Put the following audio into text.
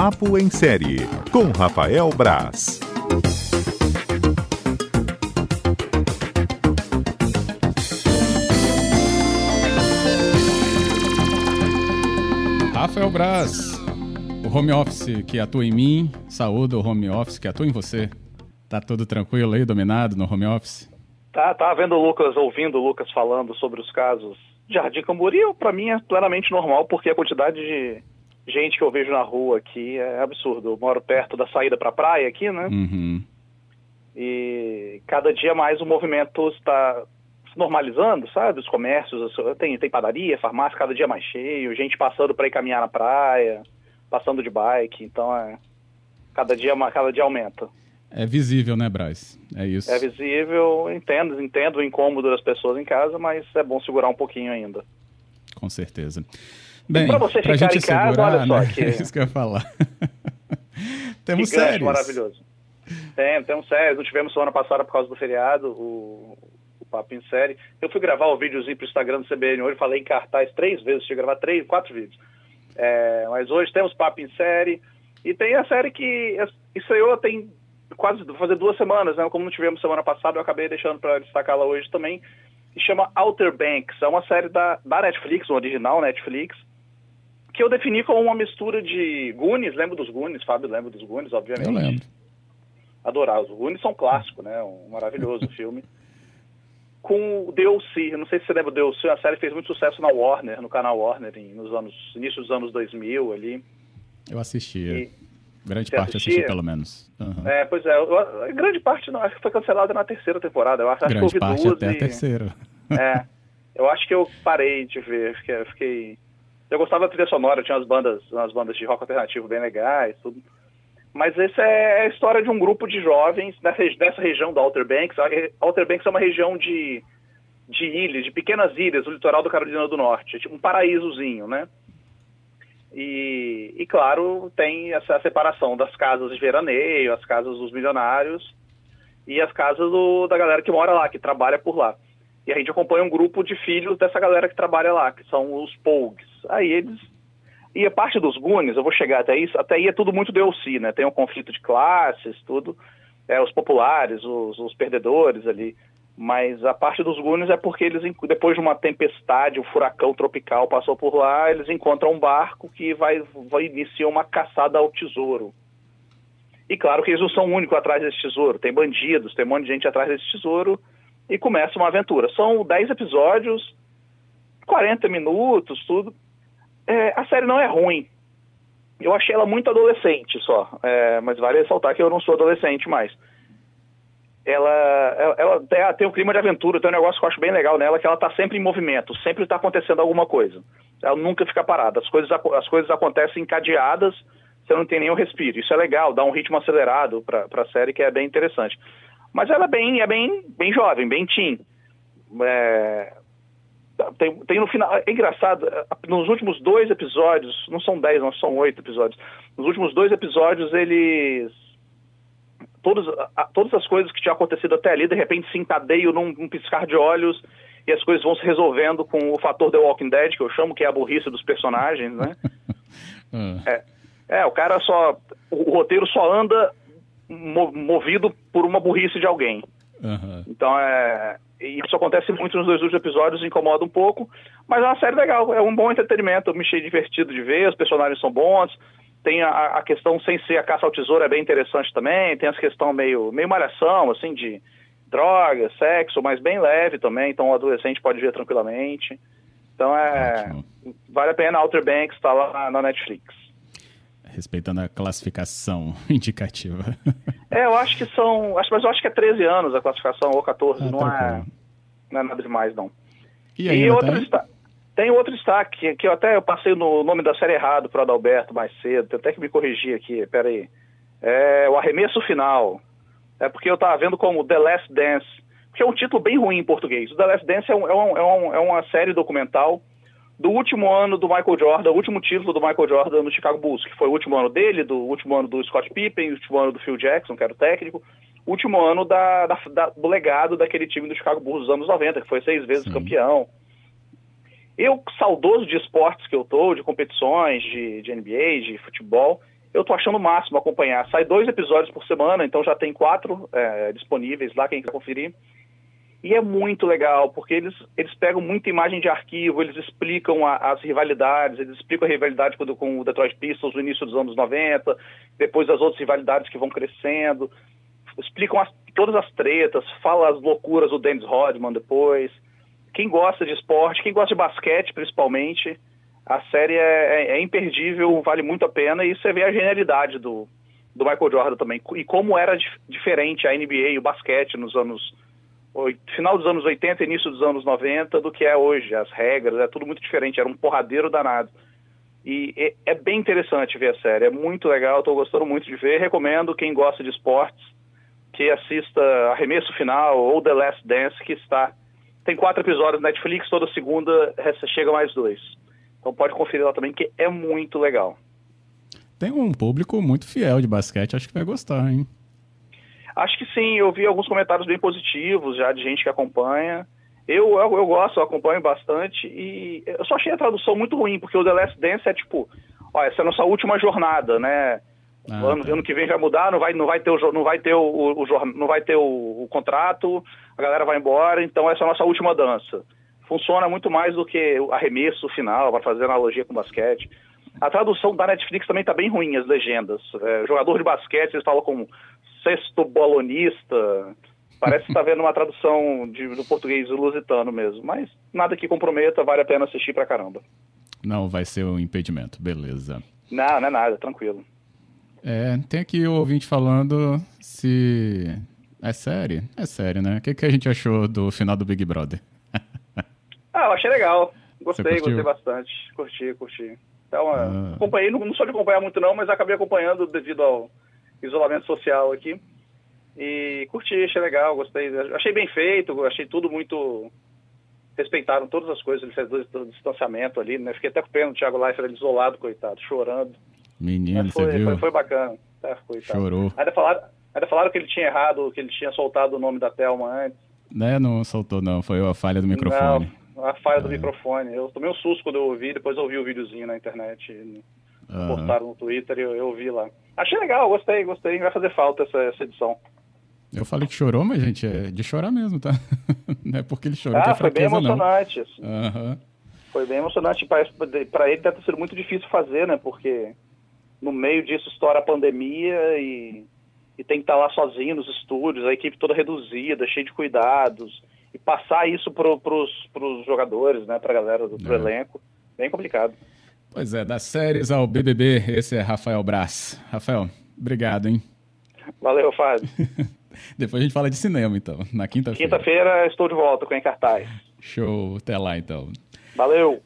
Papo em Série, com Rafael Braz. Rafael Braz, o home office que atua em mim, saúde o home office que atua em você. Tá tudo tranquilo aí, dominado no home office? Tá, tá vendo o Lucas, ouvindo o Lucas falando sobre os casos de Jardim Cambori, para mim é plenamente normal, porque a quantidade de gente que eu vejo na rua aqui é absurdo. Eu moro perto da saída para a praia aqui, né? Uhum. E cada dia mais o movimento está se normalizando, sabe? Os comércios, tem, tem padaria, farmácia, cada dia mais cheio, gente passando para ir caminhar na praia, passando de bike, então é cada dia cada dia aumenta. É visível, né, Braz? É isso. É visível, entendo, entendo o incômodo das pessoas em casa, mas é bom segurar um pouquinho ainda. Com certeza. Bem, para você ficar em casa, segurar, olha só né? que... É isso que eu ia falar. temos Gigante, séries. maravilhoso. Tem, temos séries. Não tivemos semana passada por causa do feriado, o, o Papo em Série. Eu fui gravar o videozinho pro Instagram do CBN hoje, falei em cartaz três vezes, tinha que gravar três, quatro vídeos. É, mas hoje temos Papo em Série, e tem a série que estreou tem quase fazer duas semanas, né? Como não tivemos semana passada, eu acabei deixando para destacá-la hoje também. Que chama Outer Banks. É uma série da, da Netflix, um original Netflix, que eu defini como uma mistura de Goonies. Lembra dos Goonies, Fábio? Lembra dos Goonies, obviamente. Eu lembro. Adorar. Os Goonies são um clássico, né? Um maravilhoso filme. Com o DLC. Eu não sei se você lembra do DLC. A série fez muito sucesso na Warner, no canal Warner, em, nos anos, início dos anos 2000 ali. Eu assistia. E- Grande parte assistia? assisti, pelo menos. Uhum. É, pois é. eu- grande parte, não, acho que foi cancelada na terceira temporada. Eu acho, acho que eu Grande vi parte duas até e... a terceira. É. Eu acho que eu parei de ver. Fiquei. Eu gostava da trilha sonora, tinha umas bandas, umas bandas de rock alternativo bem legais, tudo. Mas essa é a história de um grupo de jovens nessa, nessa região do Outer Banks. A Outer Banks é uma região de, de ilhas, de pequenas ilhas, no litoral do Carolina do Norte. É tipo um paraísozinho, né? E, e, claro, tem essa separação das casas de veraneio, as casas dos milionários e as casas do- da galera que mora lá, que trabalha por lá. E a gente acompanha um grupo de filhos dessa galera que trabalha lá, que são os Pogues. Aí eles. E a parte dos Goonies, eu vou chegar até isso, até aí é tudo muito DLC, né? Tem um conflito de classes, tudo. É, os populares, os, os perdedores ali. Mas a parte dos Goonies é porque eles, depois de uma tempestade, um furacão tropical passou por lá, eles encontram um barco que vai, vai iniciar uma caçada ao tesouro. E claro que eles não são o único atrás desse tesouro. Tem bandidos, tem um monte de gente atrás desse tesouro e começa uma aventura. São 10 episódios, 40 minutos, tudo. É, a série não é ruim. Eu achei ela muito adolescente só, é, mas vale ressaltar que eu não sou adolescente mais. Ela, ela, ela tem, tem um clima de aventura, tem um negócio que eu acho bem legal nela, que ela está sempre em movimento, sempre está acontecendo alguma coisa. Ela nunca fica parada, as coisas, as coisas acontecem encadeadas, você não tem nenhum respiro. Isso é legal, dá um ritmo acelerado para a série, que é bem interessante. Mas ela é bem, é bem, bem jovem, bem teen. É, tem, tem no final. É engraçado, nos últimos dois episódios, não são dez, não, são oito episódios. Nos últimos dois episódios, eles. Todos, todas as coisas que tinham acontecido até ali, de repente se encadeiam num, num piscar de olhos e as coisas vão se resolvendo com o fator The Walking Dead, que eu chamo, que é a burrice dos personagens, né? Ah, É, o cara só. O, roteiro só anda mo- movido por uma burrice de alguém. Aham. Então é. Isso acontece muito nos dois últimos episódios, incomoda um pouco, mas é uma série legal, é um bom entretenimento, eu me achei divertido de ver, os personagens são bons, tem a, a questão sem ser a caça ao tesouro é bem interessante também, tem essa questão meio, meio malhação, assim, de drogas, sexo, mas bem leve também, então o adolescente pode ver tranquilamente. Então é. Ótimo. Vale a pena, Outer Banks está lá na Netflix. Respeitando a classificação indicativa. É, eu acho que são. Acho, mas eu acho que é 13 anos a classificação, ou 14, Ah, não, é, não é nada demais, não. E E, ainda outro tem? desta- tem outro destaque, que, que eu até eu passei no nome da série errado para o Adalberto mais cedo, tenho até que me corrigir aqui, peraí. É o arremesso final. É porque eu estava vendo como The Last Dance, que é um título bem ruim em português. O The Last Dance é, um- é um- é um- é uma série documental do último ano do Michael Jordan, o último título do Michael Jordan no Chicago Bulls, que foi o último ano dele, do último ano do Scott Pippen, o último ano do Phil Jackson, que era o técnico, o último ano da, da- da- do legado daquele time do Chicago Bulls dos anos 90, que foi seis vezes Sim. campeão. Eu, saudoso de esportes que eu tô, de competições, de, de NBA, de futebol, eu tô achando o máximo acompanhar. Sai dois episódios por semana, então já tem quatro é, disponíveis lá, quem quiser conferir. E é muito legal, porque eles, eles pegam muita imagem de arquivo, eles explicam a, as rivalidades, eles explicam a rivalidade com, com, o Detroit Pistons no início dos anos 90, depois as outras rivalidades que vão crescendo, explicam as, todas as tretas, fala as loucuras do Dennis Rodman depois. Quem gosta de esporte, quem gosta de basquete principalmente, a série é, é, é imperdível, vale muito a pena e você vê a genialidade do, do Michael Jordan também. E como era dif diferente a NBA e o basquete nos anos final dos anos 80 início dos anos 90 do que é hoje. As regras, é tudo muito diferente, era um porradeiro danado. E é, é bem interessante ver a série, é muito legal, estou gostando muito de ver. Recomendo quem gosta de esportes que assista Arremesso Final ou The Last Dance, que está. Tem quatro episódios na Netflix, toda segunda chega mais dois. Então pode conferir lá também, que é muito legal. Tem um público muito fiel de basquete, acho que vai gostar, hein? Acho que sim, eu vi alguns comentários bem positivos já de gente que acompanha. Eu, eu, eu gosto, eu acompanho bastante e eu só achei a tradução muito ruim, porque o The Last Dance é tipo, ó, essa é a nossa última jornada, né? Ah, ano, tá. ano que vem vai mudar, não vai, não vai ter o, não vai ter o, o, o não vai ter o, o, contrato, a galera vai embora, então essa é a nossa última dança. Funciona muito mais do que o arremesso final, para fazer analogia com basquete. A tradução da Netflix também está bem ruim, as legendas. É, jogador de basquete, eles falam como sexto bolonista. Parece que está vendo uma tradução de, do português lusitano mesmo. Mas nada que comprometa, vale a pena assistir pra caramba. Não vai ser um impedimento, beleza. Não, não é nada, tranquilo. É, tem aqui o ouvinte falando se. É série? É série, né? O que, que a gente achou do final do Big Brother? ah, eu achei legal. Gostei, gostei bastante. Curti, curti. Então, ah. acompanhei, não, não sou de acompanhar muito não, mas acabei acompanhando devido ao isolamento social aqui. E curti, achei legal, gostei. Achei bem feito, achei tudo muito. Respeitaram todas as coisas do distanciamento ali, né? Fiquei até com pena do Thiago Leifert isolado, coitado, chorando. Menino, foi, você viu? Foi, foi bacana. Tá, coitado. Chorou. Ainda falaram, ainda falaram que ele tinha errado, que ele tinha soltado o nome da Thelma antes. Né, não soltou não, foi a falha do microfone. Não, a falha é. do microfone. Eu tomei um susto quando eu ouvi, depois eu ouvi o videozinho na internet. Uhum. Postaram no Twitter e eu, eu vi lá. Achei legal, gostei, gostei. Vai fazer falta essa, essa edição. Eu falei que chorou, mas, gente, é de chorar mesmo, tá? Não é porque ele chorou ah, que é foi bem emocionante. Assim. Uhum. Foi bem emocionante. Para ele deve ter sido muito difícil fazer, né? Porque no meio disso estoura a pandemia e, e tem que estar lá sozinho nos estúdios, a equipe toda reduzida, cheia de cuidados. E passar isso para os jogadores, né? Para a galera do é. elenco. Bem complicado. Pois é, das séries ao BBB, esse é Rafael Braz. Rafael, obrigado, hein? Valeu, Fábio. Depois a gente fala de cinema, então, na quinta-feira. Quinta-feira estou de volta com Encartaz. Show, até lá, então. Valeu.